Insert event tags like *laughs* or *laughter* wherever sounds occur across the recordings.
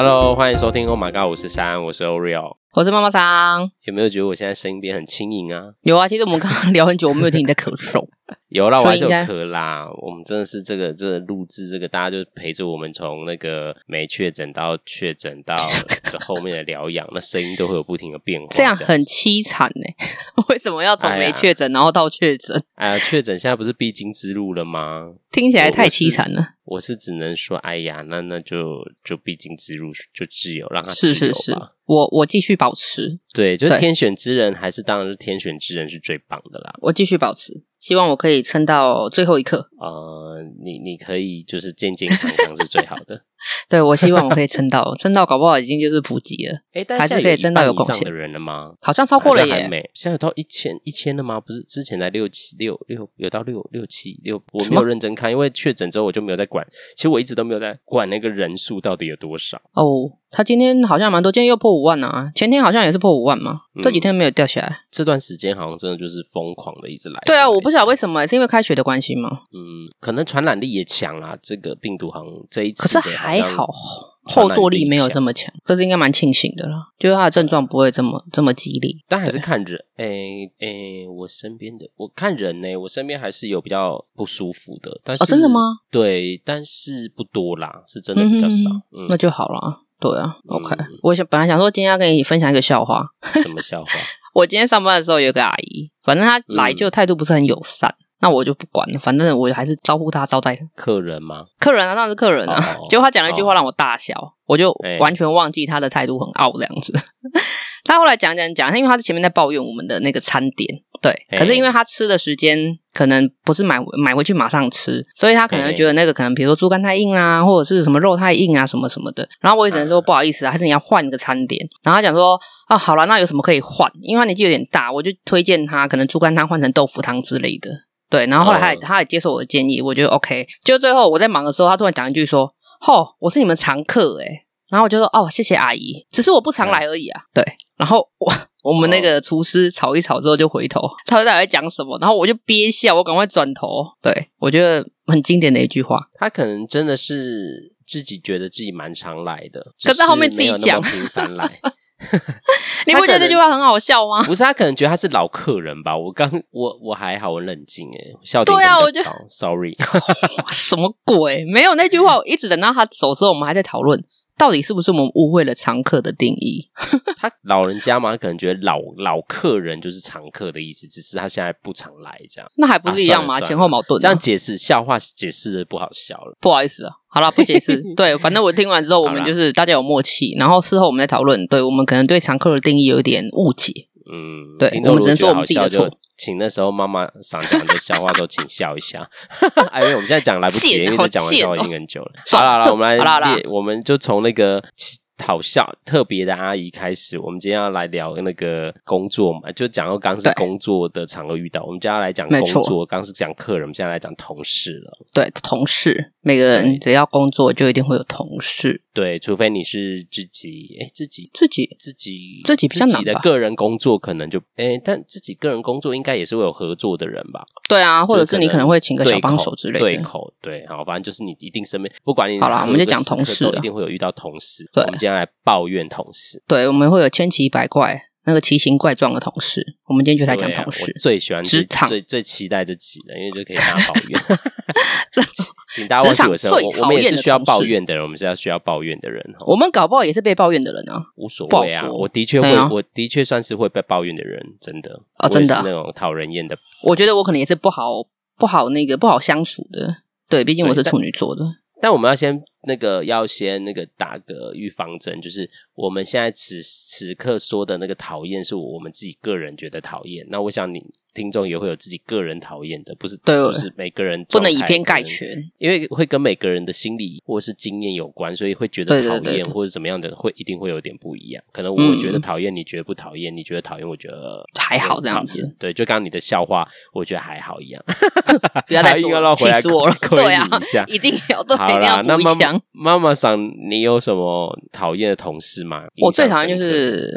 Hello，欢迎收听《Oh My God》五十三，我是 Oreo，我是妈妈桑。有没有觉得我现在声音变很轻盈啊？有啊，其实我们刚刚聊很久，我没有听你在咳嗽。*laughs* 有啦，我还是有咳啦。我们真的是这个这个录制这个，大家就陪着我们从那个没确诊到确诊到这后面的疗养，那声音都会有不停的变化，这样很凄惨呢。*laughs* 为什么要从没确诊、哎、然后到确诊？哎呀，确诊现在不是必经之路了吗？听起来太凄惨了。我是只能说，哎呀，那那就就必经之路，就自由，让他自由吧。是是是，我我继续保持。对，就是天选之人，还是当然是天选之人是最棒的啦。我继续保持。希望我可以撑到最后一刻。呃，你你可以就是健健康康是最好的。*laughs* 对，我希望我可以撑到，撑到搞不好已经就是普及了。*laughs* 哎，但是还是可以撑到有贡献的人了吗？好像超过了耶。现在有到一千一千了吗？不是之前才六七六六，有到六六七六。我没有认真看，因为确诊之后我就没有在管。其实我一直都没有在管那个人数到底有多少。哦。他今天好像蛮多，今天又破五万啊！前天好像也是破五万嘛，这几天没有掉下来。嗯、这段时间好像真的就是疯狂的一直来。对啊，我不晓得为什么，是因为开学的关系吗？嗯，可能传染力也强啦。这个病毒好像这一次可是还好，后坐力没有这么强，这是应该蛮庆幸的啦。就是他的症状不会这么这么激烈，但还是看人。诶诶，我身边的我看人呢，我身边还是有比较不舒服的。但是、哦、真的吗？对，但是不多啦，是真的比较少。嗯，嗯那就好了。对啊，OK。我想本来想说今天要跟你分享一个笑话。什么笑话？*laughs* 我今天上班的时候有个阿姨，反正她来就态度不是很友善，嗯、那我就不管了，反正我还是招呼他招待她。客人吗？客人啊，当然是客人啊。哦、*laughs* 结果他讲了一句话让我大笑，哦、我就完全忘记他的态度很傲的样子。*laughs* 他后来讲讲讲，因为他是前面在抱怨我们的那个餐点。对，可是因为他吃的时间可能不是买买回去马上吃，所以他可能觉得那个可能比如说猪肝太硬啊，或者是什么肉太硬啊，什么什么的。然后我也只能说不好意思啊，还是你要换一个餐点。然后他讲说啊，好了，那有什么可以换？因为他年纪有点大，我就推荐他可能猪肝汤换成豆腐汤之类的。对，然后后来他也他也接受我的建议，我觉得 OK。就最后我在忙的时候，他突然讲一句说：“吼，我是你们常客诶。”然后我就说：“哦，谢谢阿姨，只是我不常来而已啊。”对，然后我。我们那个厨师吵一吵之后就回头，他到底在讲什么？然后我就憋笑，我赶快转头。对，我觉得很经典的一句话。他可能真的是自己觉得自己蛮常来的，可是后面自己讲 *laughs* 频繁来。*laughs* 你不觉得这句话很好笑吗？不是，他可能觉得他是老客人吧。我刚我我还好，我冷静哎，笑点。对啊，我就 sorry，*laughs* 什么鬼？没有那句话，我一直等到他走之后，我们还在讨论。到底是不是我们误会了常客的定义？*laughs* 他老人家嘛，他可能觉得老老客人就是常客的意思，只是他现在不常来这样。那还不是一样吗？啊、前后矛盾。这样解释笑话解释的不好笑了，不好意思啊。好了，不解释。*laughs* 对，反正我听完之后，我们就是大家有默契，然后事后我们再讨论。对，我们可能对常客的定义有点误解。嗯，对，我们只能说我们自己的错。请那时候妈妈想讲的笑话都请笑一下，*laughs* 哎，因为我们现在讲来不及，因为讲完笑话已经很久了。好了好了，我们来列，我们就从那个。好笑特别的阿姨开始，我们今天要来聊那个工作嘛，就讲到刚是工作的场合遇到，我们接下来讲工作，刚是讲客人，我们现在来讲同事了。对，同事，每个人只要工作就一定会有同事。对，除非你是自己，哎，自己自己自己自己比较难吧，自己的个人工作可能就，哎，但自己个人工作应该也是会有合作的人吧？对啊，或者是你可能会请个小帮手之类的。对口，对，好，反正就是你一定身边，不管你好了，我们就讲同事，一定会有遇到同事。对，我们今天来抱怨同事。对，我们会有千奇百怪。那个奇形怪状的同事，我们今天就来讲同事。我最喜欢职场，最最期待这集了，因为就可以大家抱怨。*laughs* 请大家忘记我，我们也是需要抱怨的人，我们是要需要抱怨的人。我们搞不好也是被抱怨的人啊，无所谓啊。我的确会，我的确算是会被抱怨的人，真的啊，真的那种讨人厌的。我觉得我可能也是不好不好那个不好相处的，对，毕竟我是处女座的。但我们要先。那个要先那个打个预防针，就是我们现在此此刻说的那个讨厌，是我们自己个人觉得讨厌。那我想你听众也会有自己个人讨厌的，不是？对，就是每个人不能以偏概全，因为会跟每个人的心理或是经验有关，所以会觉得讨厌或者怎么样的，会一定会有点不一样。可能我觉得讨厌，你觉得不讨厌？你觉得讨厌，我觉得还好这样子。对，就刚刚你的笑话，我觉得还好一样。*laughs* 不要再说了，气死我了！*laughs* 对啊，一定要对，一定要补强。妈妈桑。你有什么讨厌的同事吗？我最讨厌就是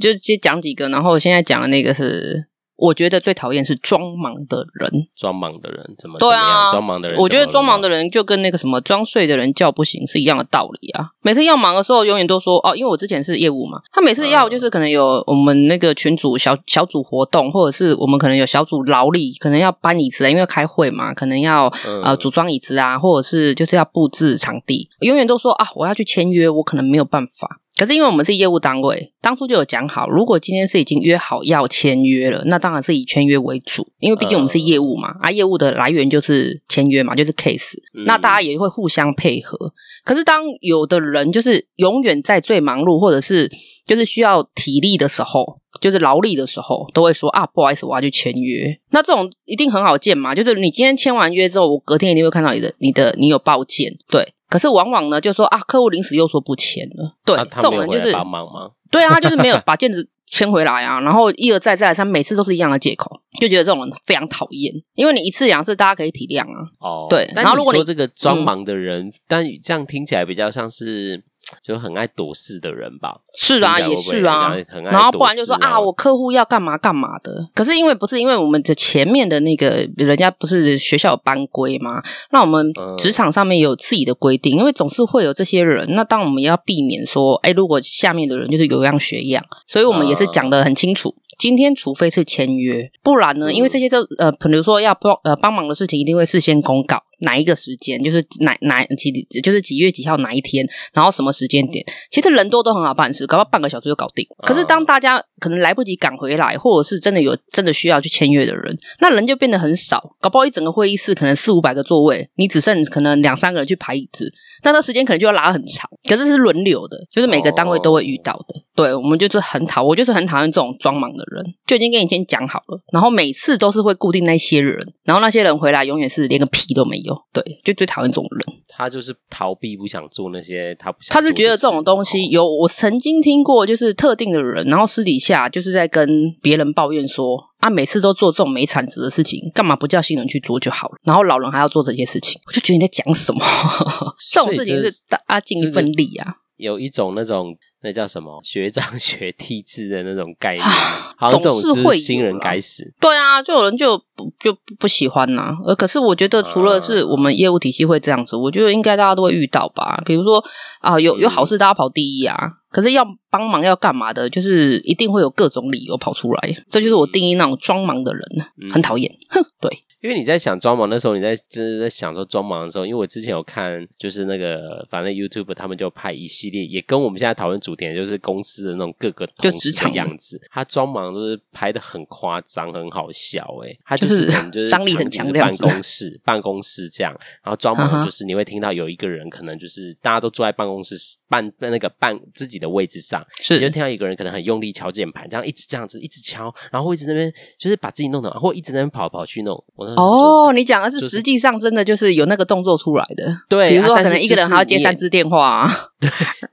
就先讲几个，然后现在讲的那个是我觉得最讨厌是装忙的人。装忙的人怎么？对啊，装忙的人，我觉得装忙的人就跟那个什么装睡的人叫不醒是一样的道理啊。每次要忙的时候，永远都说哦，因为我之前是业务嘛，他每次要就是可能有我们那个群组小小组活动，或者是我们可能有小组劳力，可能要搬椅子，因为开会嘛，可能要呃组装椅子啊，或者是就是要布置场地，永远都说啊，我要去签约，我可能没有办法。可是因为我们是业务单位，当初就有讲好，如果今天是已经约好要签约了，那当然是以签约为主，因为毕竟我们是业务嘛，啊，业务的来源就是签约嘛，就是 case，那大家也会互相配合。可是当有的人就是永远在最忙碌，或者是就是需要体力的时候，就是劳力的时候，都会说啊，不好意思，我要去签约。那这种一定很好见嘛，就是你今天签完约之后，我隔天一定会看到你的、你的、你有报件，对。可是往往呢，就说啊，客户临时又说不签了，对，这种人就是帮忙吗？*laughs* 对啊，他就是没有把件子签回来啊，然后一而再再而三，每次都是一样的借口，就觉得这种人非常讨厌。因为你一次两次大家可以体谅啊，哦，对。然后如果你说这个装忙的人，嗯、但这样听起来比较像是。就很爱躲事的人吧，是啊，也是啊，然后不然就说啊，我客户要干嘛干嘛的。可是因为不是因为我们的前面的那个人家不是学校有班规吗？那我们职场上面有自己的规定，因为总是会有这些人。那当我们要避免说，哎，如果下面的人就是有样学样，所以我们也是讲的很清楚。今天除非是签约，不然呢，因为这些都呃，比如说要帮呃帮忙的事情，一定会事先公告。哪一个时间，就是哪哪几，就是几月几号哪一天，然后什么时间点，其实人多都很好办事，搞到半个小时就搞定。可是当大家可能来不及赶回来，或者是真的有真的需要去签约的人，那人就变得很少，搞不好一整个会议室可能四五百个座位，你只剩可能两三个人去排椅子，那那时间可能就要拉很长。可是是轮流的，就是每个单位都会遇到的。对，我们就是很讨，我就是很讨厌这种装忙的人，就已经跟你先讲好了，然后每次都是会固定那些人，然后那些人回来永远是连个屁都没有。对，就最讨厌这种人。他就是逃避，不想做那些他不想。他是觉得这种东西有，我曾经听过，就是特定的人，然后私底下就是在跟别人抱怨说啊，每次都做这种没产值的事情，干嘛不叫新人去做就好了？然后老人还要做这些事情，我就觉得你在讲什么？*laughs* 这种事情是大家尽一份力啊。有一种那种那叫什么学长学弟制的那种概念，好像这种是，是新人该死。对啊，就有人就不就不喜欢呐、啊。呃，可是我觉得除了是我们业务体系会这样子，我觉得应该大家都会遇到吧。比如说啊，有有好事大家跑第一啊，可是要帮忙要干嘛的，就是一定会有各种理由跑出来。这就是我定义那种装忙的人，很讨厌。哼，对。因为你在想装忙的时候，你在就是在想说装忙的时候，因为我之前有看，就是那个反正 YouTube 他们就拍一系列，也跟我们现在讨论主题，就是公司的那种各个就职场样子。他装忙都是拍的很夸张，很好笑诶，他就是就是张力很强的办公室，办公室这样，然后装忙就是你会听到有一个人可能就是大家都坐在办公室办那个办自己的位置上，是你就听到一个人可能很用力敲键盘，这样一直这样子一直敲，然后会一直那边就是把自己弄得，或一直在那边跑跑去弄。我哦，你讲的是实际上真的就是有那个动作出来的，对，比如说可能一个人还要接三支电话啊，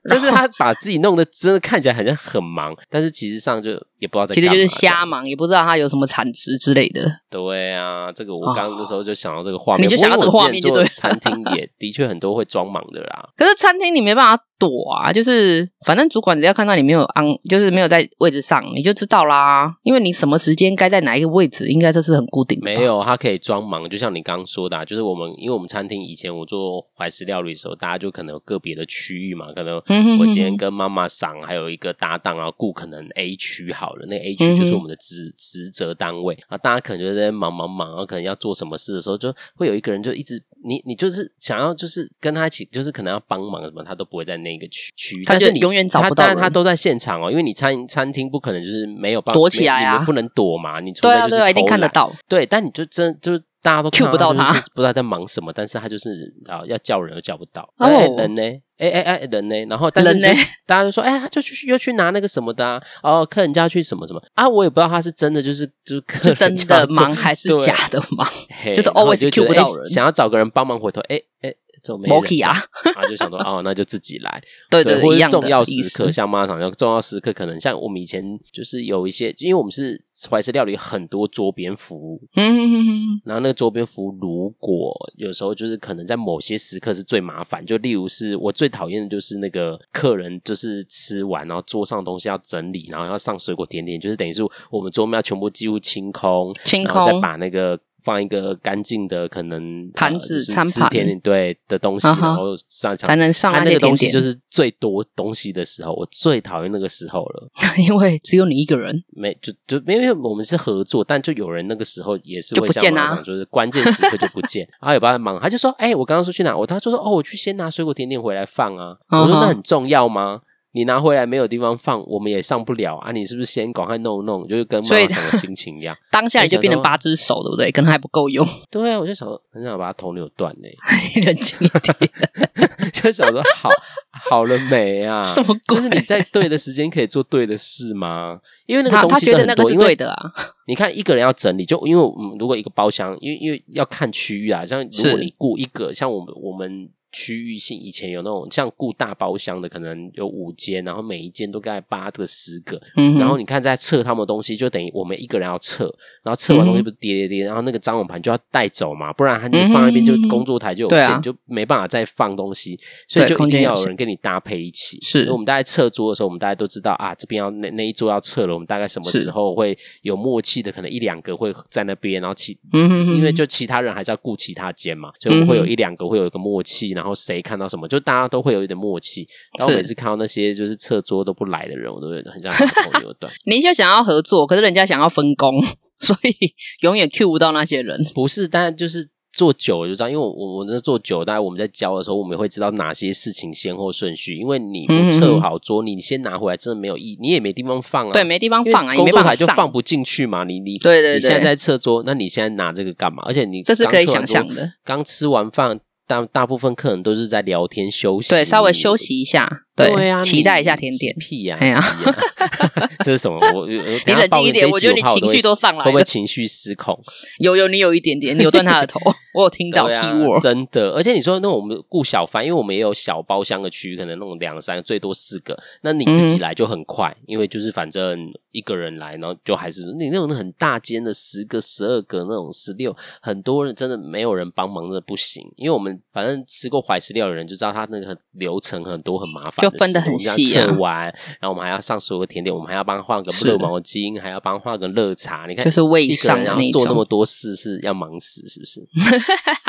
对，就是他把自己弄得真的看起来好像很忙，但是其实上就也不知道在，其实就是瞎忙，也不知道他有什么产值之类的。对啊，这个我刚刚那时候就想到这个画面，你就想到这个画面就对。餐厅也 *laughs* 的确很多会装忙的啦，可是餐厅你没办法躲啊，就是反正主管只要看到你没有安，就是没有在位置上，你就知道啦，因为你什么时间该在哪一个位置，应该这是很固定的。没有，他可以装忙，就像你刚刚说的，啊，就是我们因为我们餐厅以前我做怀石料理的时候，大家就可能有个别的区域嘛，可能我今天跟妈妈桑还有一个搭档，然后顾可能 A 区好了，那 A 区就是我们的职职责单位啊，大家可能就在忙忙忙，然后可能要做什么事的时候，就会有一个人就一直你你就是想要就是跟他一起，就是可能要帮忙什么，他都不会在那个区区，但是你永远找不到，但是他都在现场哦，因为你餐餐厅不可能就是没有办法躲起来啊，不能躲嘛，你除非就是偷懒，对啊对啊，一定看得到，对，但你就真就是。大家都 Q 不到他，不知道在忙什么，但是他就是啊，要叫人又叫不到。哎、oh. 欸，人呢？哎哎哎，人呢？然后但是人呢？大家就说，哎、欸，他就去又去拿那个什么的啊，哦，客人家去什么什么啊，我也不知道他是真的就是就是客人真的忙还是假的忙，就是 always cue 不到人，欸、想要找个人帮忙回头，哎、欸、哎。欸怎么没人啊？啊，*laughs* 就想说哦，那就自己来。*laughs* 对对，或者重要时刻，像妈妈讲，重要时刻可能像我们以前就是有一些，因为我们是怀石料理，很多桌边服务。嗯哼哼哼。然后那个桌边服务，如果有时候就是可能在某些时刻是最麻烦，就例如是我最讨厌的就是那个客人就是吃完，然后桌上的东西要整理，然后要上水果甜点，就是等于是我们桌面要全部几乎清空，清空，然后再把那个。放一个干净的可能盘子、餐盘对的东西，然后上才能上那个东西，就是最多东西的时候，我最讨厌那个时候了。因为只有你一个人，没就就因为我们是合作，但就有人那个时候也是会像我讲，就是关键时刻就不见，*laughs* 然后有帮他忙，他就说：“哎，我刚刚说去哪？”我他就说：“哦，我去先拿水果甜点回来放啊。”我说：“那很重要吗？”你拿回来没有地方放，我们也上不了啊！你是不是先赶快弄弄，就是跟妈妈什么心情一样？*laughs* 当下你就变成八只手，对不对？可能还不够用。对啊，我就想说，很想把它头扭断呢。你冷静一点，就想说好好了没啊？什么？就是你在对的时间可以做对的事吗？因为那个东西真的很多，对的啊。你看一个人要整理，就因为嗯，如果一个包厢，因为因为要看区域啊，像如果你雇一个，像我们我们。区域性以前有那种像顾大包厢的，可能有五间，然后每一间都大概八个、十个。嗯、然后你看在测他们的东西，就等于我们一个人要测，然后测完东西不是叠叠叠，然后那个张网盘就要带走嘛，不然他就放那边就工作台就有限，嗯啊、就没办法再放东西，所以就一定要有人跟你搭配一起。是，我们大概测桌的时候，我们大家都知道啊，这边要那那一桌要测了，我们大概什么时候会有默契的，可能一两个会在那边，然后其因为就其他人还是要顾其他间嘛，所以我们会有一两个会有一个默契，然后谁看到什么。就大家都会有一点默契，然后每次看到那些就是侧桌都不来的人，我都会很像头扭断。您就想要合作，可是人家想要分工，*laughs* 所以永远 Q 不到那些人。不是，但就是做久了就知道，因为我我们在做久，大概我们在教的时候，我们也会知道哪些事情先后顺序。因为你不侧好桌，你先拿回来真的没有意义，你也没地方放啊。对，没地方放啊，工作台就放不进去嘛。你你对对对，你现在在侧桌，那你现在拿这个干嘛？而且你这是可以想象的，刚吃完饭。大大部分客人都是在聊天休息，对，稍微休息一下，对，呀啊，期待一下甜点。屁呀，哎呀，*laughs* 这是什么？我你冷静一点，我觉得你情绪都上来了，会不会情绪失控？*laughs* 有有，你有一点点扭断他的头，*laughs* 我有听到 keyword，真的。而且你说那我们顾小饭，因为我们也有小包厢的区域，可能那种两三个，最多四个。那你自己来就很快，因为就是反正一个人来，然后就还是你那种很大间的十个、十二个那种十六，很多人真的没有人帮忙，真的不行。因为我们。反正吃过怀石料的人就知道，他那个流程很多很麻烦，就分的很细啊。测完，然后我们还要上所有甜点，我们还要帮他换个热毛巾，还要帮他换个热茶。你看，就是为上然后做那么多事是要忙死，是不是？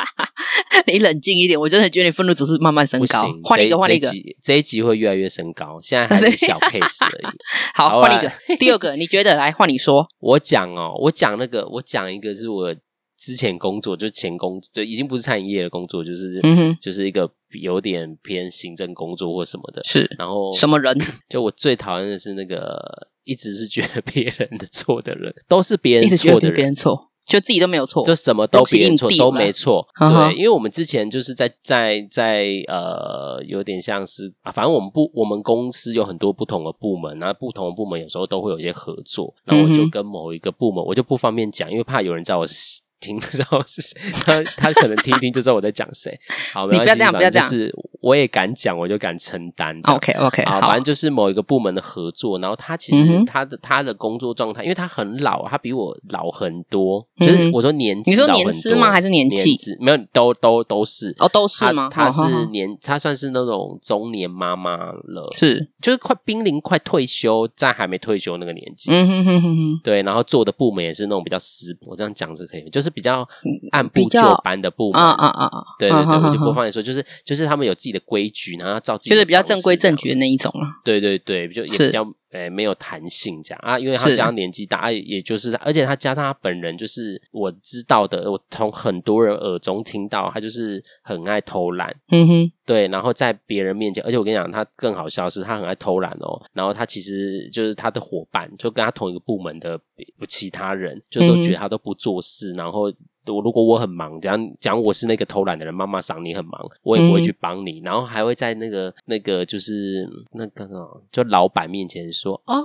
*laughs* 你冷静一点，我真的觉得你愤怒指数慢慢升高。换一个，换一个，这一集会越来越升高。现在还 *laughs* 是小 case 而已。*laughs* 好，换一个，第二个，你觉得来换你说？我讲哦，我讲那个，我讲一个是我。之前工作就前工就已经不是餐饮业的工作，就是、嗯、就是一个有点偏行政工作或什么的。是，然后什么人？就我最讨厌的是那个一直是觉得别人的错的人，都是别人错的人，别人错，就自己都没有错，就什么都别人错都没错。对，因为我们之前就是在在在呃，有点像是啊，反正我们不，我们公司有很多不同的部门，然后不同的部门有时候都会有一些合作，然后我就跟某一个部门，我就不方便讲，因为怕有人知道我是。听 *laughs* 知道是谁，他他可能听一听就知道我在讲谁。好，你不要这样，不要这样。就是我也敢讲，我就敢承担。OK OK，好，反正就是某一个部门的合作，然后他其实他的他的工作状态，因为他很老，他比我老很多。就是我说年纪，你说年资吗？还是年纪？没有，都都都是哦，都是吗？他是年，他算是那种中年妈妈了，是就是快濒临快退休，在还没退休那个年纪。嗯哼哼哼哼，对，然后做的部门也是那种比较死，我这样讲是可以，就是。比较按部就班的部门啊啊啊啊！对对对，我就不方便说，就是就是他们有自己的规矩，然后要照自己，就是比较正规正矩的那一种啊。对对对，就也比较。诶，没有弹性这样啊，因为他加上年纪大，是也就是，而且他加上他本人，就是我知道的，我从很多人耳中听到，他就是很爱偷懒，嗯哼，对，然后在别人面前，而且我跟你讲，他更好笑的是，他很爱偷懒哦，然后他其实就是他的伙伴，就跟他同一个部门的其他人，就都觉得他都不做事，嗯、然后。我如果我很忙，讲讲我是那个偷懒的人，妈妈赏你很忙，我也不会去帮你，嗯、然后还会在那个那个就是那个就老板面前说哦，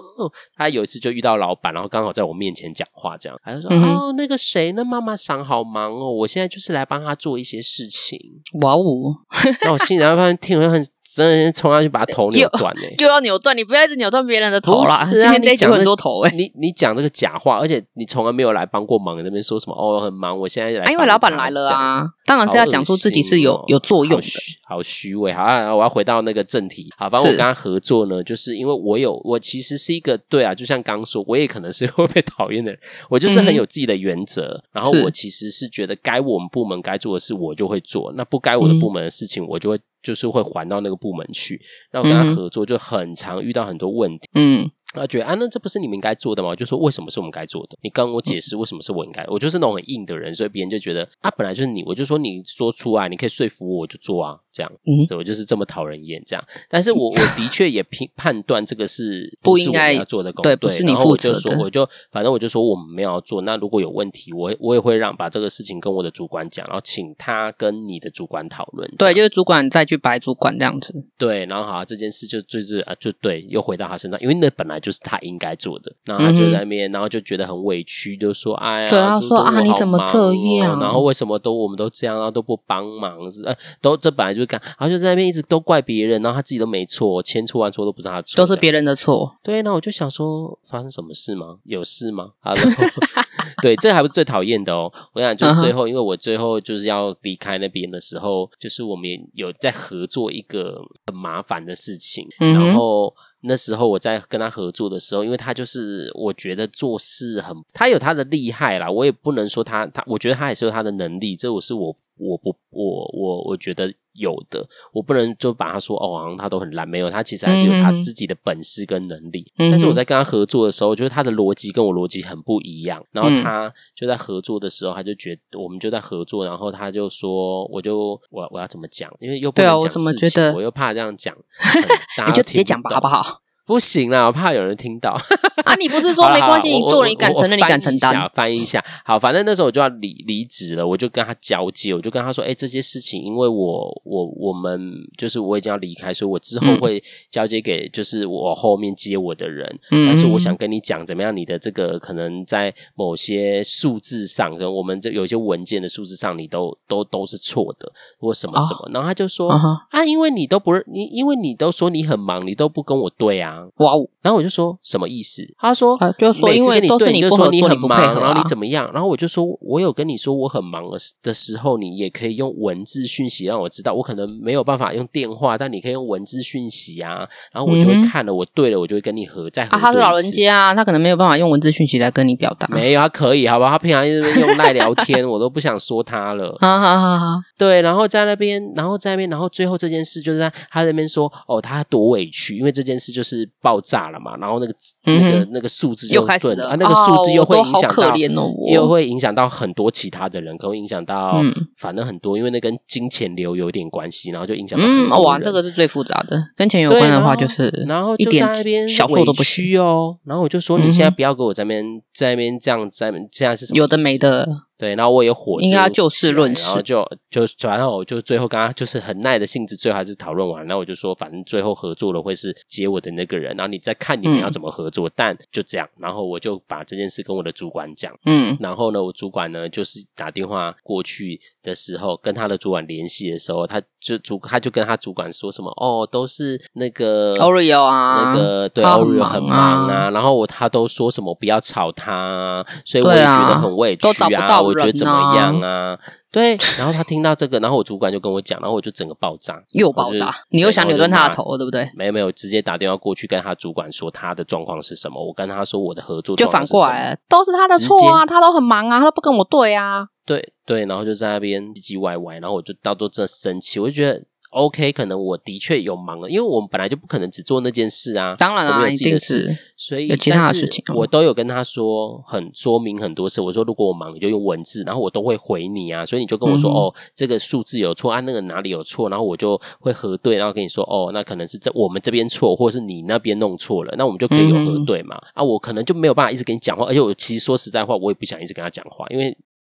他有一次就遇到老板，然后刚好在我面前讲话，这样，他就说、嗯、哦，那个谁，那妈妈赏好忙哦，我现在就是来帮他做一些事情哇哦！那我心里发现听了很。真的冲上去把头扭断呢，*laughs* 又要扭断，你不要一直扭断别人的头啦。*laughs* 今天这一集很多头哎，你你讲这个假话，而且你从来没有来帮过忙，那边说什么哦很忙，我现在来，因为老板来了啊，当然是要讲出自己是有有作用的，好虚伪。好啊，我要回到那个正题。好，反正我跟他合作呢，就是因为我有我其实是一个对啊，就像刚说，我也可能是 *laughs* 会被讨厌的人，我就是很有自己的原则。然后我其实是觉得该我们部门该做的事我就会做，那不该我的部门的事情我就会。就是会还到那个部门去，那我跟他合作就很常遇到很多问题。嗯。他觉得啊，那这不是你们应该做的吗？就说为什么是我们该做的？你跟我解释为什么是我应该？我就是那种很硬的人，所以别人就觉得啊，本来就是你。我就说你说出来，你可以说服我，我就做啊，这样。嗯，对，我就是这么讨人厌，这样。但是我我的确也评判断这个是不应该要做的工作，对，不是你负责的。然后我就说，我就反正我就说我们没有要做。那如果有问题，我我也会让把这个事情跟我的主管讲，然后请他跟你的主管讨论。对，就是主管再去白主管这样子。对，然后好，这件事就就是啊，就对，又回到他身上，因为那本来就是他应该做。的，然后他就在那边，然后就觉得很委屈，就说：“哎呀，对啊，说啊，你怎么这样？然后为什么都我们都这样，然后都不帮忙？是呃，都这本来就是干，然后就在那边一直都怪别人，然后他自己都没错，千错万错都不是他错，都是别人的错。对，那我就想说，发生什么事吗？有事吗？好了，*laughs* 对，这还不是最讨厌的哦。我想就最后，因为我最后就是要离开那边的时候，就是我们有在合作一个很麻烦的事情，然后。那时候我在跟他合作的时候，因为他就是我觉得做事很，他有他的厉害啦，我也不能说他他，我觉得他也是有他的能力，这我是我我不我我我觉得。有的，我不能就把他说哦，好像他都很烂，没有，他其实还是有他自己的本事跟能力。嗯、但是我在跟他合作的时候，就是他的逻辑跟我逻辑很不一样。然后他就在合作的时候，他就觉得我们就在合作，然后他就说，我就我我要怎么讲？因为又不能讲事情，对啊，我怎么觉得？我又怕这样讲，*laughs* 你就直接讲吧，好不好？不行啦，我怕有人听到 *laughs* 啊！你不是说没关系，你做了，你敢承认，你敢承担？翻译一下，好，反正那时候我就要离离职了，我就跟他交接，我就跟他说：“哎、欸，这些事情，因为我我我们就是我已经要离开，所以我之后会交接给就是我后面接我的人。嗯、但是我想跟你讲，怎么样？你的这个可能在某些数字上，跟我们这有些文件的数字上，你都都都是错的，或什么什么。哦、然后他就说：啊，因为你都不是你，因为你都说你很忙，你都不跟我对啊。”哇哦！然后我就说什么意思？他说，啊、就说因为都是你就说你很忙，然后你怎么样？然后我就说，我有跟你说我很忙的时候，你也可以用文字讯息让我知道。我可能没有办法用电话，但你可以用文字讯息啊。然后我就会看了，我对了，我就会跟你合在合。啊，他是老人家啊，他可能没有办法用文字讯息来跟你表达。没有，他可以，好吧？他平常一直用赖聊天，我都不想说他了。*laughs* 哈哈哈哈。对，然后在那边，然后在那边，然后最后这件事就是在他那边说，哦，他多委屈，因为这件事就是爆炸了嘛。然后那个那个那个数字又开始了啊，那个数字又会影响到，又会影响到很多其他的人，可能会影响到，反正很多，因为那跟金钱流有点关系，然后就影响到很多。哇，这个是最复杂的，跟钱有关的话就是，然后就在那边小错都不虚哦。然后我就说，你现在不要给我在那边在那边这样在，现在是什么？有的没的。对，然后我也火，应该要就事论事，然后就就然后我就最后跟他就是很耐的性子，最后还是讨论完。然后我就说，反正最后合作的会是接我的那个人，然后你再看你们要怎么合作。嗯、但就这样，然后我就把这件事跟我的主管讲。嗯，然后呢，我主管呢就是打电话过去的时候，跟他的主管联系的时候，他就主他就跟他主管说什么哦，都是那个 Oreo 啊，那个对 Oreo 很忙啊，然后我他都说什么不要吵他，所以我也觉得很委屈啊。我觉得怎么样啊？对，然后他听到这个，然后我主管就跟我讲，然后我就整个爆炸，*laughs* 又爆炸，你又想扭断他的头，对不对？没有没有，直接打电话过去跟他主管说他的状况是什么。我跟他说我的合作就反过来了，都是他的错啊，他都很忙啊，他都不跟我对啊。对对，然后就在那边唧唧歪歪，然后我就到时候真的生气，我就觉得。OK，可能我的确有忙了，因为我们本来就不可能只做那件事啊。当然啊，一定是，所以有其他的事情，我都有跟他说，很说明很多次。我说如果我忙，你就用文字，然后我都会回你啊。所以你就跟我说，嗯、哦，这个数字有错啊，那个哪里有错，然后我就会核对，然后跟你说，哦，那可能是这我们这边错，或是你那边弄错了，那我们就可以有核对嘛。嗯、啊，我可能就没有办法一直跟你讲话，而且我其实说实在话，我也不想一直跟他讲话，因为。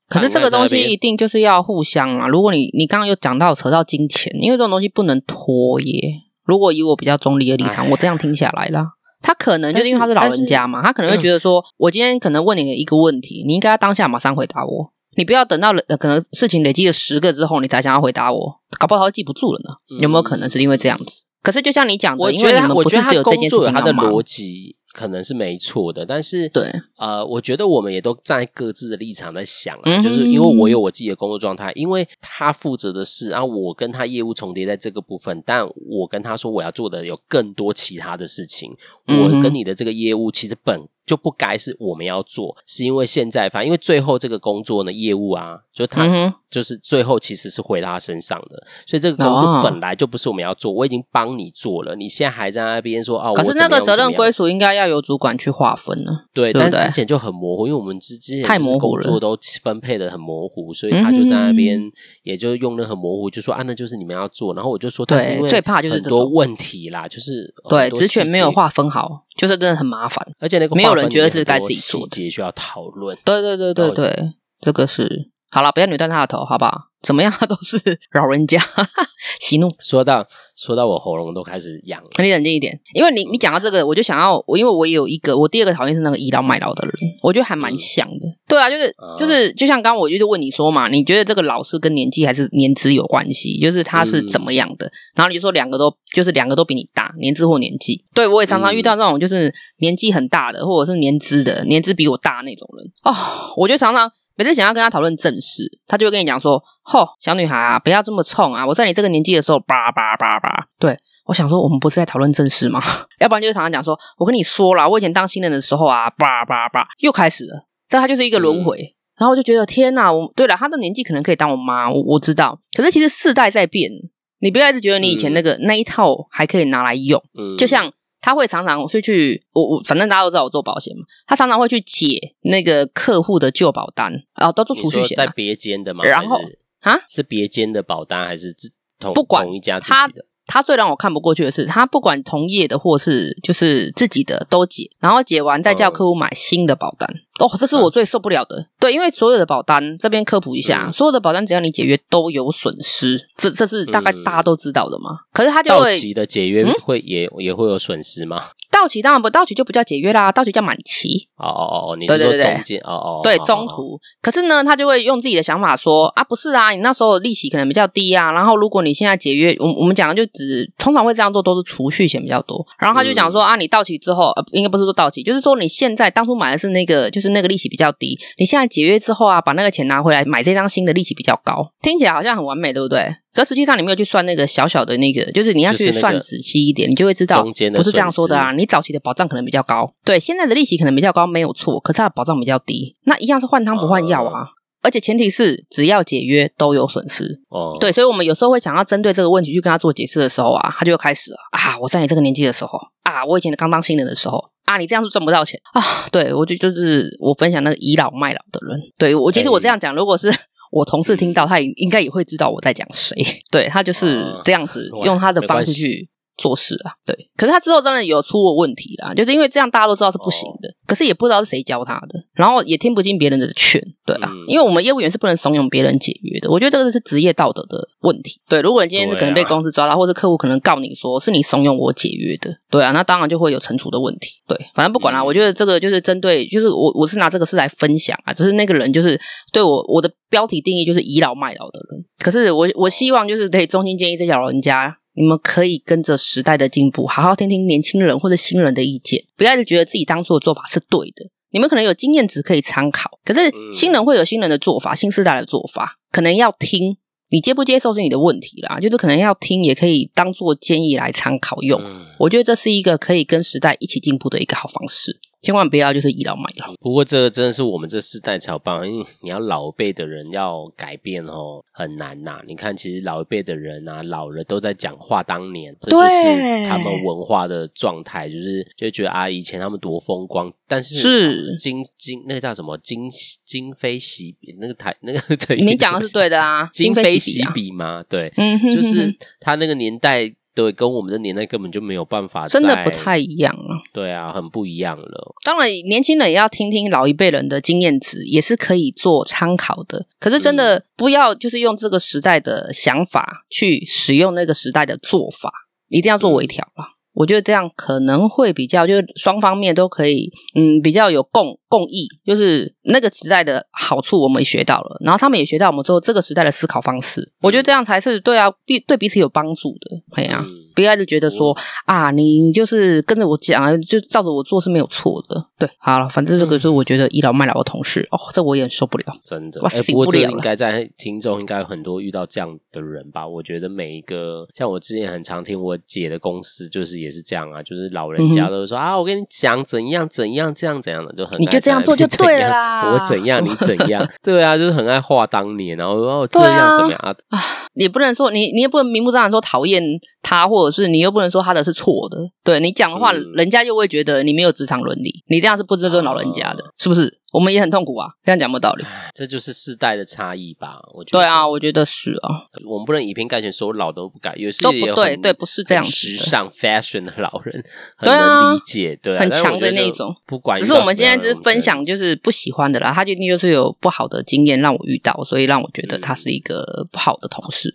可是这个东西一定就是要互相啊！如果你你刚刚又讲到扯到金钱，因为这种东西不能拖耶。如果以我比较中立的立场，我这样听下来啦，他可能就是因为他是老人家嘛，他可能会觉得说，我今天可能问你一个问题，你应该当下马上回答我。你不要等到可能事情累积了十个之后，你才想要回答我，搞不好他记不住了呢。嗯、有没有可能是因为这样子？可是就像你讲的，我觉得因为你们不是只有这件事情他的逻辑。可能是没错的，但是对，呃，我觉得我们也都站在各自的立场在想啊，嗯、就是因为我有我自己的工作状态，因为他负责的事，然后我跟他业务重叠在这个部分，但我跟他说我要做的有更多其他的事情，嗯、我跟你的这个业务其实本。就不该是我们要做，是因为现在反正因为最后这个工作呢，业务啊，就他、嗯、就是最后其实是回到他身上的，所以这个工作本来就不是我们要做，我已经帮你做了，你现在还在那边说哦，可是那个责任归属应该要由主管去划分呢，对，但之前就很模糊，因为我们之之前太模糊了，工作都分配的很模糊，所以他就在那边也就用的很模糊，就说啊，那就是你们要做，然后我就说，对，是最怕就是很多问题啦，就是对职权没有划分好。就是真的很麻烦，而且那个没有人觉得是该自己做，细节需要讨论。对对对对对，这个是好了，不要扭断他的头，好不好？怎么样，他都是老人家，*laughs* 息怒。说到说到我喉咙都开始痒了，你冷静一点，因为你你讲到这个，我就想要我，因为我也有一个，我第二个讨厌是那个倚老卖老的人，我觉得还蛮像的。嗯、对啊，就是、嗯、就是，就像刚刚我就是问你说嘛，你觉得这个老是跟年纪还是年资有关系？就是他是怎么样的？嗯、然后你就说两个都就是两个都比你大，年资或年纪。对，我也常常遇到那种就是年纪很大的，或者是年资的，年资比我大那种人哦，我就常常。每次想要跟他讨论正事，他就会跟你讲说：“吼，小女孩啊，不要这么冲啊！我在你这个年纪的时候，叭叭叭叭。”对，我想说，我们不是在讨论正事吗？*laughs* 要不然就是常常讲说：“我跟你说啦，我以前当新人的时候啊，叭叭叭，又开始了。”这他就是一个轮回。嗯、然后我就觉得天哪！我对了，他的年纪可能可以当我妈，我我知道。可是其实世代在变，你不要一直觉得你以前那个、嗯、那一套还可以拿来用，嗯、就像。他会常常会去，我我反正大家都知道我做保险嘛，他常常会去解那个客户的旧保单，然后都做储蓄险，在别间的嘛？然后啊，是别间的保单还是同不管同一家自己的？他最让我看不过去的是，他不管同业的或是就是自己的都解，然后解完再叫客户买新的保单。哦，这是我最受不了的。对，因为所有的保单这边科普一下，所有的保单只要你解约都有损失，这这是大概大家都知道的嘛。可是他就会到期的解约会也也会有损失吗？到期当然不，到期就不叫解约啦，到期叫满期。哦哦哦，你是说中间？哦哦，对，中途。可是呢，他就会用自己的想法说啊，不是啊，你那时候利息可能比较低啊，然后如果你现在解约，我我们讲的就只通常会这样做，都是储蓄险比较多。然后他就讲说啊，你到期之后，呃，应该不是说到期，就是说你现在当初买的是那个，就是那个利息比较低，你现在解约之后啊，把那个钱拿回来买这张新的利息比较高，听起来好像很完美，对不对？可实际上你没有去算那个小小的那个，就是你要去算仔细一点，你就会知道不是这样说的啊。你早期的保障可能比较高，对，现在的利息可能比较高，没有错。可是它的保障比较低，那一样是换汤不换药啊。而且前提是只要解约都有损失哦。对，所以我们有时候会想要针对这个问题去跟他做解释的时候啊，他就会开始了啊。我在你这个年纪的时候啊，我以前刚当新人的时候啊，你这样是赚不到钱啊。对，我就就是我分享那个倚老卖老的人。对，我其实我这样讲，如果是。我同事听到，他也应该也会知道我在讲谁。对，他就是这样子用他的方式去做事啊。对，可是他之后真的有出过问题啦，就是因为这样大家都知道是不行的，可是也不知道是谁教他的，然后也听不进别人的劝。对啊，因为我们业务员是不能怂恿别人解约的，我觉得这个是职业道德的问题。对，如果你今天是可能被公司抓到，或者客户可能告你说是你怂恿我解约的，对啊，那当然就会有惩处的问题。对，反正不管啦，我觉得这个就是针对，就是我我是拿这个事来分享啊，只是那个人就是对我我的。标题定义就是倚老卖老的人，可是我我希望就是可以衷心建议这些老人家，你们可以跟着时代的进步，好好听听年轻人或者新人的意见，不要一直觉得自己当初的做法是对的。你们可能有经验值可以参考，可是新人会有新人的做法，新时代的做法，可能要听，你接不接受是你的问题啦。就是可能要听，也可以当做建议来参考用。我觉得这是一个可以跟时代一起进步的一个好方式。千万不要就是倚老卖老。不过这个真的是我们这世代才有办法，因为你要老一辈的人要改变哦，很难呐。你看，其实老一辈的人啊，老了都在讲话当年，这就是他们文化的状态，就是就觉得啊，以前他们多风光。但是是今今那个叫什么今今非昔比，那个台那个 *laughs* 你讲的是对的啊，今非昔比吗？对，嗯，就是他那个年代。对，跟我们的年代根本就没有办法，真的不太一样啊。对啊，很不一样了。当然，年轻人也要听听老一辈人的经验值，也是可以做参考的。可是，真的不要就是用这个时代的想法去使用那个时代的做法，一定要做微调吧。我觉得这样可能会比较，就是双方面都可以，嗯，比较有共共益，就是那个时代的好处我们也学到了，然后他们也学到我们之后这个时代的思考方式。嗯、我觉得这样才是对啊，对对彼此有帮助的。对啊，嗯、不要就觉得说啊，你你就是跟着我讲，就照着我做是没有错的。对，好了，反正这个就是我觉得倚老卖老的同事、嗯、哦，这我也很受不了，真的。我受不了。应该在听众应该有很多遇到这样的人吧？我觉得每一个像我之前很常听我姐的公司，就是也是这样啊，就是老人家都说、嗯、啊，我跟你讲怎样怎样这样怎样的，就很你就这样做就对了啦。我怎样你怎样，*laughs* 对啊，就是很爱画当年，然后哦这样怎么样啊？啊也不能说你，你也不能明目张胆说讨厌他，或者是你又不能说他的是错的。对你讲的话，嗯、人家又会觉得你没有职场伦理，你这样是不尊重老人家的，啊、是不是？我们也很痛苦啊，这样讲没有道理。这就是世代的差异吧？我觉得对啊，我觉得是啊。我们不能以偏概全，说老都不改，有些都不对，对，不是这样。时尚 fashion 的老人 *laughs* 很能理解，对，很强的那种。不管，只是我们今天只是分享，就是不喜欢的啦。他一定就是有不好的经验让我遇到，所以让我觉得他是一个不好的同事。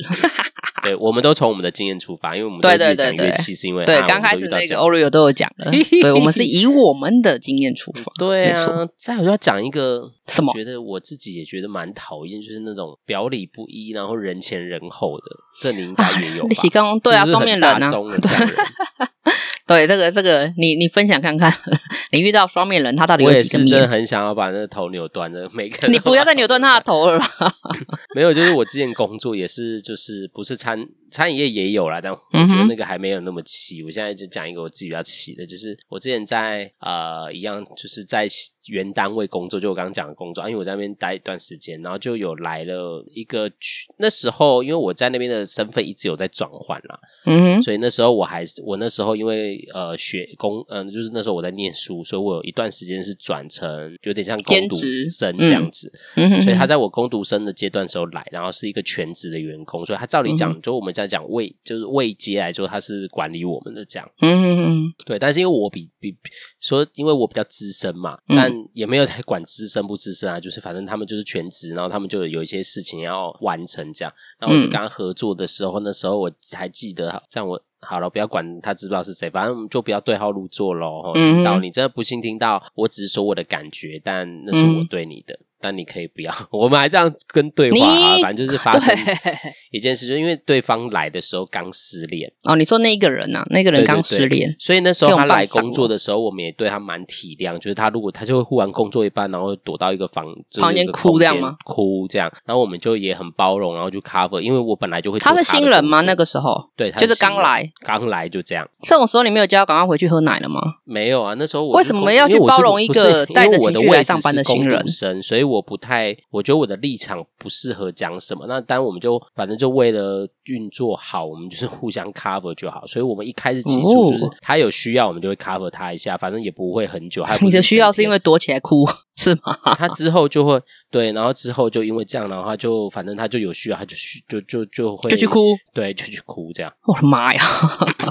对，我们都从我们的经验出发，因为我们对对对对，因为对刚开始那个 Oreo 都有讲了，*laughs* 对，我们是以我们的经验出发。对啊，再有要讲一个。什么？觉得我自己也觉得蛮讨厌，就是那种表里不一，然后人前人后的，这你应该也有吧？你刚刚对啊，双面人啊，对 *laughs* 这个这个，你你分享看看，你遇到双面人，他到底有几个面？我也是真的很想要把那个头扭断的，每个人。*laughs* 你不要再扭断他的头了。*laughs* 没有，就是我之前工作也是，就是不是餐餐饮业也有啦，但我觉得那个还没有那么气。我现在就讲一个我自己比较气的，就是我之前在呃一样，就是在。原单位工作，就我刚刚讲的工作。啊，因为我在那边待一段时间，然后就有来了一个那时候，因为我在那边的身份一直有在转换啦，嗯哼，所以那时候我还是我那时候因为呃学工嗯、呃，就是那时候我在念书，所以我有一段时间是转成有点像工读生这样子，嗯哼，所以他在我工读生的阶段时候来，然后是一个全职的员工，所以他照理讲，嗯、就我们在讲位就是位阶来说，他是管理我们的这样，嗯哼哼，对，但是因为我比比说，因为我比较资深嘛，但也没有在管资深不资深啊，就是反正他们就是全职，然后他们就有一些事情要完成这样。然后我就跟他合作的时候，嗯、那时候我还记得，像我好了，不要管他知不知道是谁，反正就不要对号入座喽。听到、嗯、你真的不幸听到，我只是说我的感觉，但那是我对你的。嗯那你可以不要，*laughs* 我们还这样跟对话啊，反正就是发生一件事，就因为对方来的时候刚失恋哦。你说那个人呐，那个人刚失恋，所以那时候他来工作的时候，我们也对他蛮体谅，就是他如果他就会忽然工作一半，然后躲到一个房房间哭这样吗？哭这样，然后我们就也很包容，然后就 cover，因为我本来就会他是新人吗？那个时候对，就是刚来，刚来就这样。这种时候你没有叫他赶快回去喝奶了吗？没有啊，那时候我为什么要去包容一个带着情绪来上班的新人？生所以我我不太。我觉得我的立场不适合讲什么，那当然我们就反正就为了运作好，我们就是互相 cover 就好。所以我们一开始起初就是他有需要，我们就会 cover 他一下，反正也不会很久。还 *laughs* 你的需要是因为躲起来哭 *laughs* 是吗？*laughs* 他之后就会对，然后之后就因为这样的话，就反正他就有需要，他就需就就就会就去哭，对，就去哭这样。我的妈呀！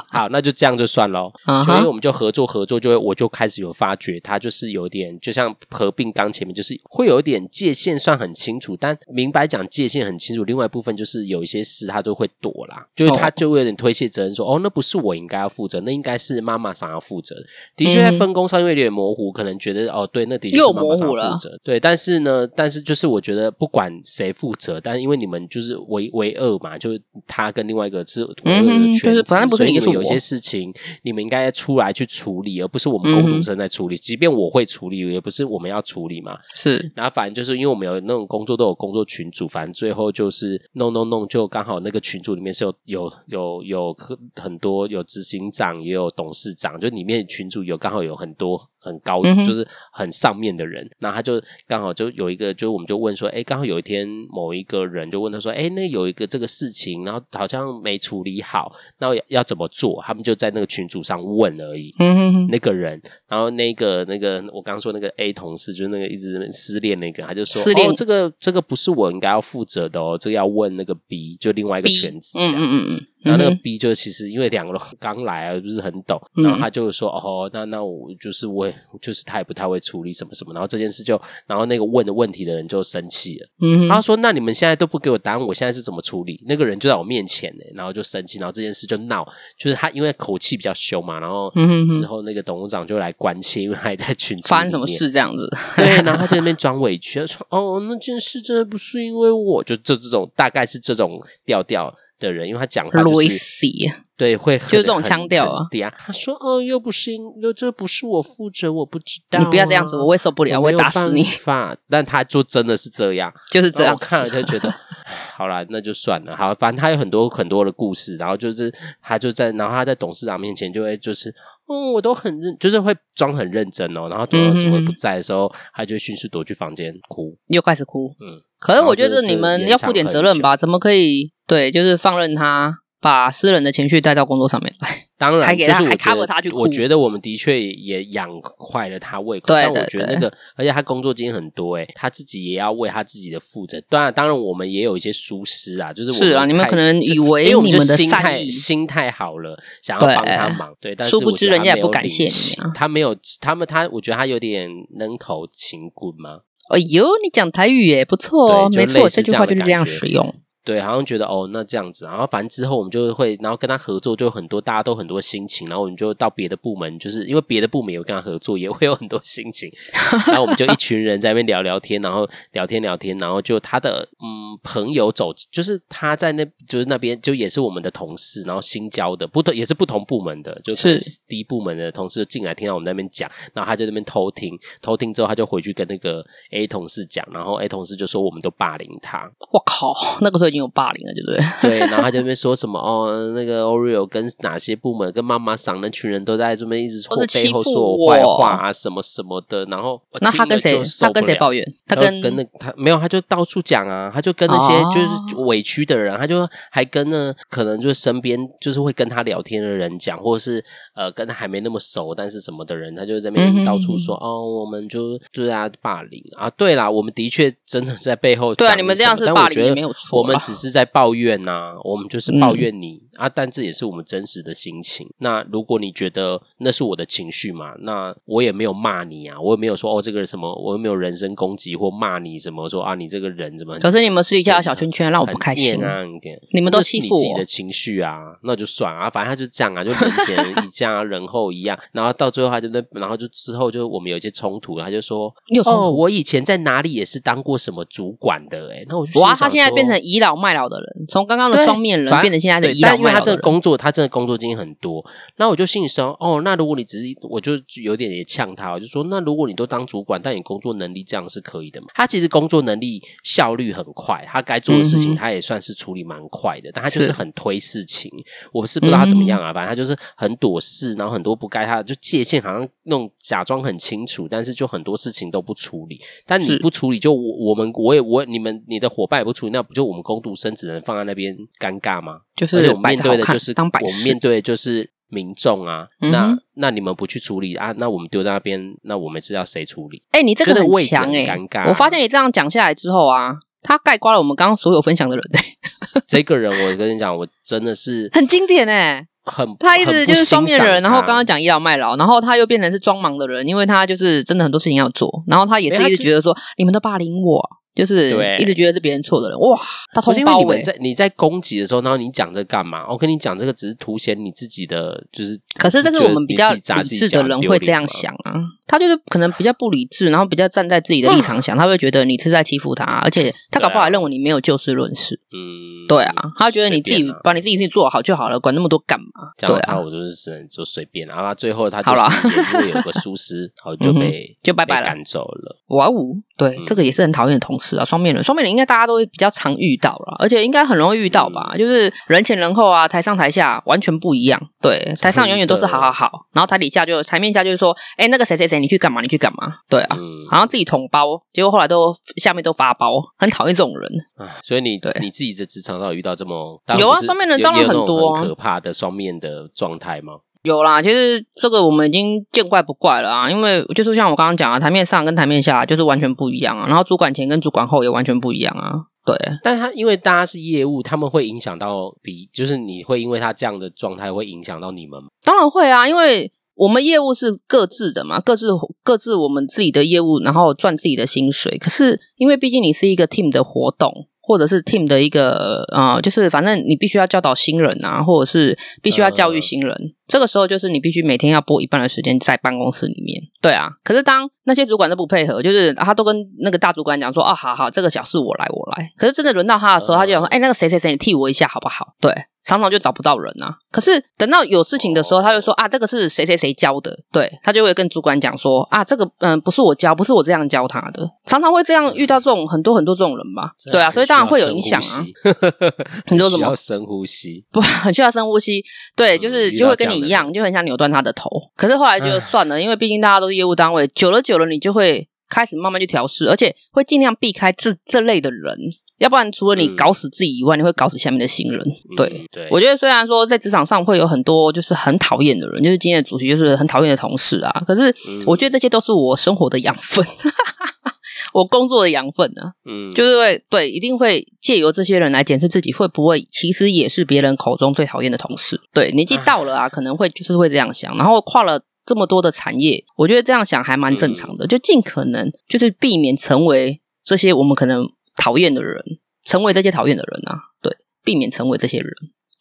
好，那就这样就算喽。所以我们就合作合作，就会我就开始有发觉，他就是有点就像合并刚前面，就是会有一点界限算很清楚，但明白讲界限很清楚。另外一部分就是有一些事他都会躲啦，就是他就会有点推卸责任说，说哦，那不是我应该要负责，那应该是妈妈想要负责。的确在分工上因为有点模糊，可能觉得哦，对，那的确是妈妈想要负责。对，但是呢，但是就是我觉得不管谁负责，但因为你们就是唯唯二嘛，就是他跟另外一个是唯二的全职，所以你们有一些事情你们应该出来去处理，而不是我们工读生在处理。即便我会处理，也不是我们要处理嘛。是，然后反正就是因为我们有那种工作都有工作群组，反正最后就是弄弄弄，就刚好那个群群组里面是有有有有很很多有执行长，也有董事长，就里面群组有刚好有很多。很高，就是很上面的人，那、他就刚好就有一个，就我们就问说，哎，刚好有一天某一个人就问他说，哎，那有一个这个事情，然后好像没处理好，那要，要怎么做？他们就在那个群组上问而已。嗯哼哼，那个人，然后那个那个我刚刚说那个 A 同事，就是那个一直失恋那个，他就说，失恋哦，这个这个不是我应该要负责的哦，这个要问那个 B，就另外一个全职。嗯嗯嗯嗯。然后那个 B 就其实因为两个人刚来啊，不是很懂，然后他就说：“嗯、哦，那那我就是我，就是他也不太会处理什么什么。”然后这件事就，然后那个问的问题的人就生气了。嗯，他说：“那你们现在都不给我答案，我现在是怎么处理？”那个人就在我面前呢，然后就生气，然后这件事就闹，就是他因为口气比较凶嘛，然后之后那个董事长就来关切，因为他还在群组里面，发生什么事这样子？对，然后他在那边装委屈，他说：“哦，那件事真的不是因为我，就这这种大概是这种调调。”的人，因为他讲话就是对，会就是这种腔调啊。对啊，他说：“哦，又不是，又这不是我负责，我不知道。”你不要这样子，我会受不了，我，打死你。但他就真的是这样，*laughs* 就是这样。我看了就觉得，*laughs* 好了，那就算了。好，反正他有很多很多的故事，然后就是他就在，然后他在董事长面前就会就是，嗯，我都很认，就是会装很认真哦。然后董事长怎么不在的时候，嗯、他就迅速躲去房间哭，又开始哭。嗯，可是我觉得你们要负点责任吧？怎么可以？对，就是放任他把私人的情绪带到工作上面来。*laughs* 当然，还给他，还 cover 他去哭。我觉得我们的确也养坏了他胃口。对，但我觉得那个，而且他工作经验很多，诶，他自己也要为他自己的负责。当然，当然，我们也有一些疏失啊，就是是啊，你们可能以为我们的心态心态好了，想要帮他忙，对，但是殊不知人家也不感谢你。他没有，他们他，我觉得他有点扔头勤滚吗？哎呦，你讲台语耶，不错哦，没错，这句话就是这样使用。对，好像觉得哦，那这样子，然后反正之后我们就会，然后跟他合作就很多，大家都很多心情，然后我们就到别的部门，就是因为别的部门有跟他合作，也会有很多心情，*laughs* 然后我们就一群人在那边聊聊天，然后聊天聊天，然后就他的嗯朋友走，就是他在那，就是那边就也是我们的同事，然后新交的，不同也是不同部门的，就是第一部门的同事进来听到我们那边讲，然后他就在那边偷听，偷听之后他就回去跟那个 A 同事讲，然后 A 同事就说我们都霸凌他，我靠，那个时候。已经有霸凌了，对不对？*laughs* 对，然后他就在那边说什么哦，那个 Oreo 跟哪些部门跟妈妈桑那群人都在这边一直说背后说我坏话啊，什么什么的。然后那他跟谁？他跟谁抱怨？他跟跟那他没有，他就到处讲啊，他就跟那些就是委屈的人，他就还跟那可能就是身边就是会跟他聊天的人讲，或者是呃跟他还没那么熟但是什么的人，他就在那边到处说哦，我们就就是啊霸凌啊。对啦，我们的确真的在背后对啊，你们这样是霸凌没有错，我们。只是在抱怨呐、啊，我们就是抱怨你、嗯、啊，但这也是我们真实的心情。那如果你觉得那是我的情绪嘛，那我也没有骂你啊，我也没有说哦这个人什么，我又没有人身攻击或骂你什么，说啊你这个人怎么？可是你们私底下的小圈圈让我不开心啊，一点你们都欺负我，自己的情绪啊，那就算啊，反正他就这样啊，就人前 *laughs* 一家人后一样，然后到最后他就那，然后就之后就我们有一些冲突，他就说哦，我以前在哪里也是当过什么主管的、欸，哎，那我就哇，他现在变成倚老卖老的人。从刚刚的双面人变成现在的倚老因为他这个工作，他真的工作经验很多。那我就心里说，哦，那如果你只是，我就有点也呛他，我就说，那如果你都当主管，但你工作能力这样是可以的嘛？他其实工作能力效率很快，他该做的事情他也算是处理蛮快的，但他就是很推事情。我是不知道他怎么样啊，反正他就是很躲事，然后很多不该他的就界限好像那种假装很清楚，但是就很多事情都不处理。但你不处理，就我我们我也我你们你的伙伴也不处理，那不就我们工读生只能放在那边尴尬吗？就是我们面对的就是当我们面对的就是民众啊，嗯、那那你们不去处理啊？那我们丢在那边，那我们是要谁处理？哎、欸，你这个很强哎、欸，尴尬。我发现你这样讲下来之后啊，他盖刮了我们刚刚所有分享的人、欸。这个人，我跟你讲，我真的是很经典哎、欸，很他一直就是双面人，然后刚刚讲倚老卖老，然后他又变成是装忙的人，因为他就是真的很多事情要做，然后他也是一直觉得说你们都霸凌我。就是一直觉得是别人错的人，哇！他同时因为你们在你在攻击的时候，然后你讲这干嘛？我跟你讲这个只是凸显你自己的，就是可是这是我们比较理智的人会这样想啊。他就是可能比较不理智，然后比较站在自己的立场想，他会觉得你是在欺负他，而且他搞不好还认为你没有就事论事。嗯，对啊，他觉得你自己把你自己事情做好就好了，管那么多干嘛？对啊，我就是只能就随便。然后他最后他就是因为有个疏失，*laughs* 然后就被就拜拜了，赶走了。哇哦，对，这个也是很讨厌的同事啊，双面人，双面人应该大家都会比较常遇到了，而且应该很容易遇到吧？就是人前人后啊，台上台下完全不一样。对，台上永远都是好好好，然后台底下就台面下就是说，哎，那个谁谁谁，你去干嘛？你去干嘛？对啊，嗯、好像自己捅包，结果后来都下面都发包，很讨厌这种人。所以你对你自己在职场上遇到这么有啊，双面人当然很多，很可怕的双面的状态吗？有啦，其实这个我们已经见怪不怪了啊，因为就是像我刚刚讲啊，台面上跟台面下就是完全不一样啊，然后主管前跟主管后也完全不一样啊。对，但他因为大家是业务，他们会影响到比，就是你会因为他这样的状态会影响到你们吗？当然会啊，因为我们业务是各自的嘛，各自各自我们自己的业务，然后赚自己的薪水。可是因为毕竟你是一个 team 的活动。或者是 team 的一个呃，就是反正你必须要教导新人啊，或者是必须要教育新人。呃、这个时候就是你必须每天要播一半的时间在办公室里面。对啊，可是当那些主管都不配合，就是他都跟那个大主管讲说：“哦，好好，这个小事我来，我来。”可是真的轮到他的时候，他就想说：“哎、呃，那个谁谁谁，你替我一下好不好？”对。常常就找不到人啊，可是等到有事情的时候，他就说啊，这个是谁谁谁教的，对，他就会跟主管讲说啊，这个嗯，不是我教，不是我这样教他的，常常会这样遇到这种很多很多这种人吧，对啊，所以当然会有影响啊。*laughs* 你说什么？深呼吸，*laughs* 不，很需要深呼吸，对，就是就会跟你一样，就很想扭断他的头。可是后来就算了，因为毕竟大家都是业务单位，久了久了，你就会开始慢慢去调试，而且会尽量避开这这类的人。要不然，除了你搞死自己以外，嗯、你会搞死下面的新人。对，嗯、对，我觉得虽然说在职场上会有很多就是很讨厌的人，就是今天的主题就是很讨厌的同事啊。可是我觉得这些都是我生活的养分，*laughs* 我工作的养分啊。嗯，就是会对，一定会借由这些人来检视自己会不会其实也是别人口中最讨厌的同事。对，年纪到了啊，可能会就是会这样想，然后跨了这么多的产业，我觉得这样想还蛮正常的，嗯、就尽可能就是避免成为这些我们可能。讨厌的人，成为这些讨厌的人啊，对，避免成为这些人。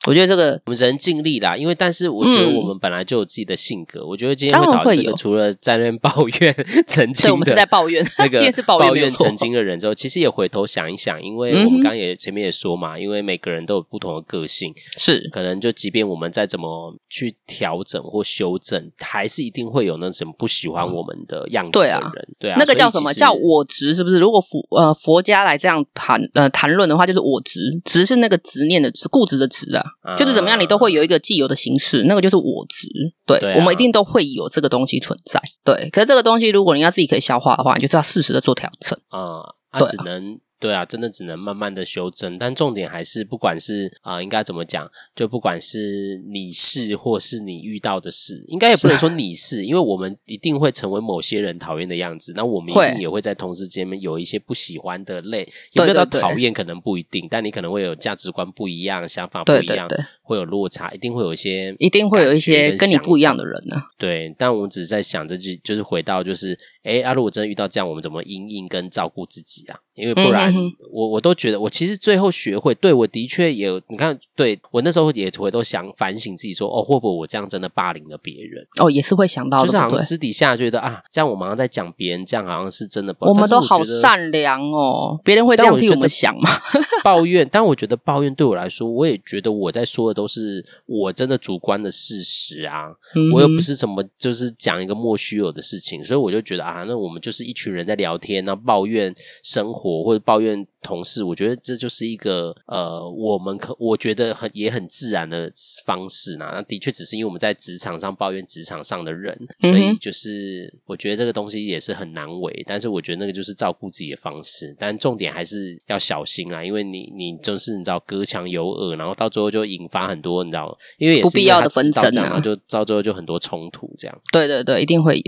我觉得这个我们只能尽力啦，因为但是我觉得我们本来就有自己的性格。嗯、我觉得今天会讨论这个，除了在那边抱怨 *laughs* 曾经的，我们是在抱怨 *laughs* *laughs* 那个今天是抱怨曾经的人之后，其实也回头想一想，因为我们刚刚也前面也说嘛，因为每个人都有不同的个性，是。可能就即便我们再怎么去调整或修正，还是一定会有那什么不喜欢我们的样子的人，嗯、对啊，那个叫什么？叫我执是不是？如果佛呃佛家来这样谈呃谈论的话，就是我执，执是那个执念的执，固执的执啊，嗯、就是怎么样你。都会有一个既有的形式，那个就是我值。对，对啊、我们一定都会有这个东西存在。对，可是这个东西，如果你要自己可以消化的话，你就是要适时的做调整。啊、嗯，它只能。对啊，真的只能慢慢的修正，但重点还是，不管是啊、呃，应该怎么讲，就不管是你是或是你遇到的事，应该也不能说你是，是因为我们一定会成为某些人讨厌的样子，那我们一定也会在同事间面有一些不喜欢的类，有没有到讨厌可能不一定，但你可能会有价值观不一样，想法不一样，对对对，会有落差，一定会有一些，一定会有一些跟你不一样的人呢、啊。对，但我们只是在想，这就就是回到就是，哎，啊，如果真的遇到这样，我们怎么因应跟照顾自己啊？因为不然，我我都觉得，我其实最后学会，对我的确也，你看，对我那时候也回头想反省自己说，哦，会不会我这样真的霸凌了别人？哦，也是会想到的，就是好像私底下觉得啊，这样我马上在讲别人，这样好像是真的。我们都好善良哦，别人会这样替我们想吗？*laughs* 抱怨，但我觉得抱怨对我来说，我也觉得我在说的都是我真的主观的事实啊，嗯、我又不是什么就是讲一个莫须有的事情，所以我就觉得啊，那我们就是一群人在聊天，然后抱怨生活。或者抱怨同事，我觉得这就是一个呃，我们可我觉得很也很自然的方式呢。那的确只是因为我们在职场上抱怨职场上的人，所以就是我觉得这个东西也是很难为。但是我觉得那个就是照顾自己的方式，但重点还是要小心啊，因为你你就是你知道隔墙有耳，然后到最后就引发很多你知道，因为也是不必要的纷争啊，就到最后就很多冲突这样。对对对，一定会有。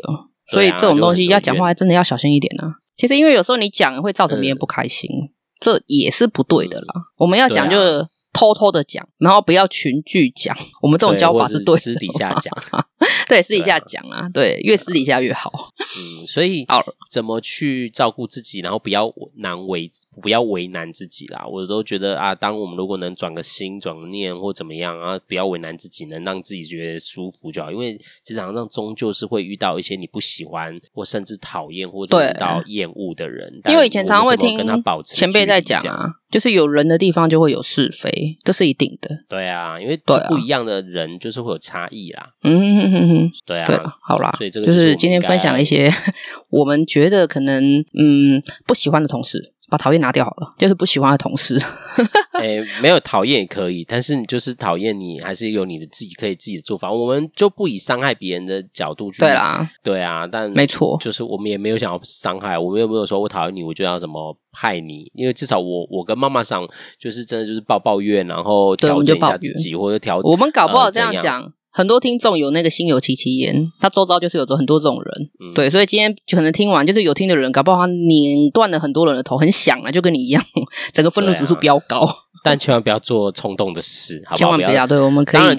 所以这种东西要讲话，真的要小心一点啊。其实，因为有时候你讲会造成别人不开心，嗯、这也是不对的啦。嗯、我们要讲就是偷偷的讲，啊、然后不要群聚讲。*laughs* 我们这种教法是对的，私底下讲。*laughs* 对，私底下讲啊，对，越私底下越好。嗯，所以 *laughs* 怎么去照顾自己，然后不要难为，不要为难自己啦。我都觉得啊，当我们如果能转个心、转个念或怎么样啊，不要为难自己，能让自己觉得舒服就好。因为职场上终究是会遇到一些你不喜欢或甚至讨厌或者遇到厌恶的人。因为以前常常会听跟他保持前辈在讲啊，就是有人的地方就会有是非，这是一定的。对啊，因为对不一样的人就是会有差异啦。嗯哼哼哼。嗯，对啊，对，好啦，所以这个就是今天分享一些 *laughs* 我们觉得可能嗯不喜欢的同事。把讨厌拿掉好了，就是不喜欢的同事。*laughs* 哎、欸，没有讨厌也可以，但是你就是讨厌你，还是有你的自己可以自己的做法。我们就不以伤害别人的角度去。对啦，对啊，但没错，就是我们也没有想要伤害。我们又没有说我讨厌你，我就要怎么害你？因为至少我我跟妈妈上就是真的就是抱抱怨，然后调整一下自己，或者调。我们搞不好这样讲。呃很多听众有那个心有戚戚焉，他周遭就是有着很多这种人，嗯、对，所以今天就可能听完，就是有听的人，搞不好他碾断了很多人的头，很响啊，就跟你一样，*laughs* 整个愤怒指数飙高。但千万不要做冲动的事，好不好？千万不要，对，我们可以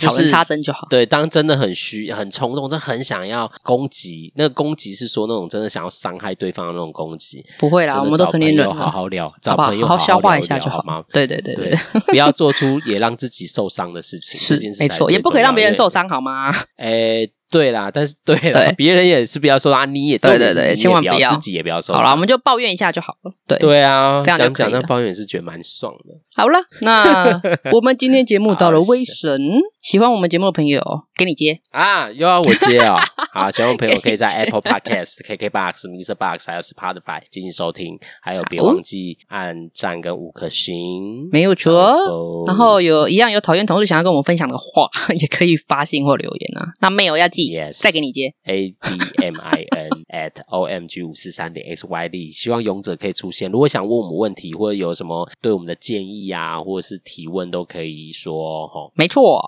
就好。对，当真的很虚、很冲动，真的很想要攻击，那个攻击是说那种真的想要伤害对方的那种攻击，不会啦，我们都成年人，好好聊，找朋友好好消化一下就好吗？对对对对，不要做出也让自己受伤的事情，*laughs* 是没错，也不可以让别人受伤，好吗？诶。对啦，但是对啦，别人也是不要说啊，你也对对对，千万不要自己也不要说。好了，我们就抱怨一下就好了。对对啊，这样讲讲那抱怨也是觉得蛮爽的。好了，那 *laughs* 我们今天节目到了微神，喜欢我们节目的朋友给你接啊，又要我接啊？*laughs* 好，喜欢的朋友可以在 Apple Podcast、KKBox、MixerBox 还有 Spotify 进行收听，还有别忘记按赞跟五颗星，没有错。然后有一样有讨厌同事想要跟我们分享的话，*laughs* 也可以发信或留言啊。那 mail 要记。Yes，再给你接，A D M I N *laughs* at O M G 五四三点 X Y D，希望勇者可以出现。如果想问我们问题，或者有什么对我们的建议啊，或者是提问，都可以说齁。没错，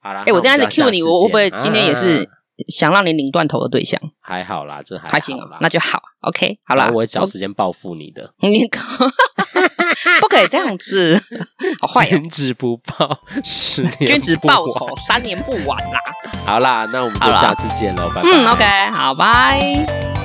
好啦，哎，我现在在 cue 你，我会不会今天也是想让你领断头的对象？还好啦，这还还行啦，那就好。OK，好啦，我会找时间报复你的。你 *laughs* 不可以这样子，*laughs* 好坏。君子不报，十年君子报仇，三年不晚啦。好啦，那我们就下次见喽，拜拜。嗯，OK，好，拜。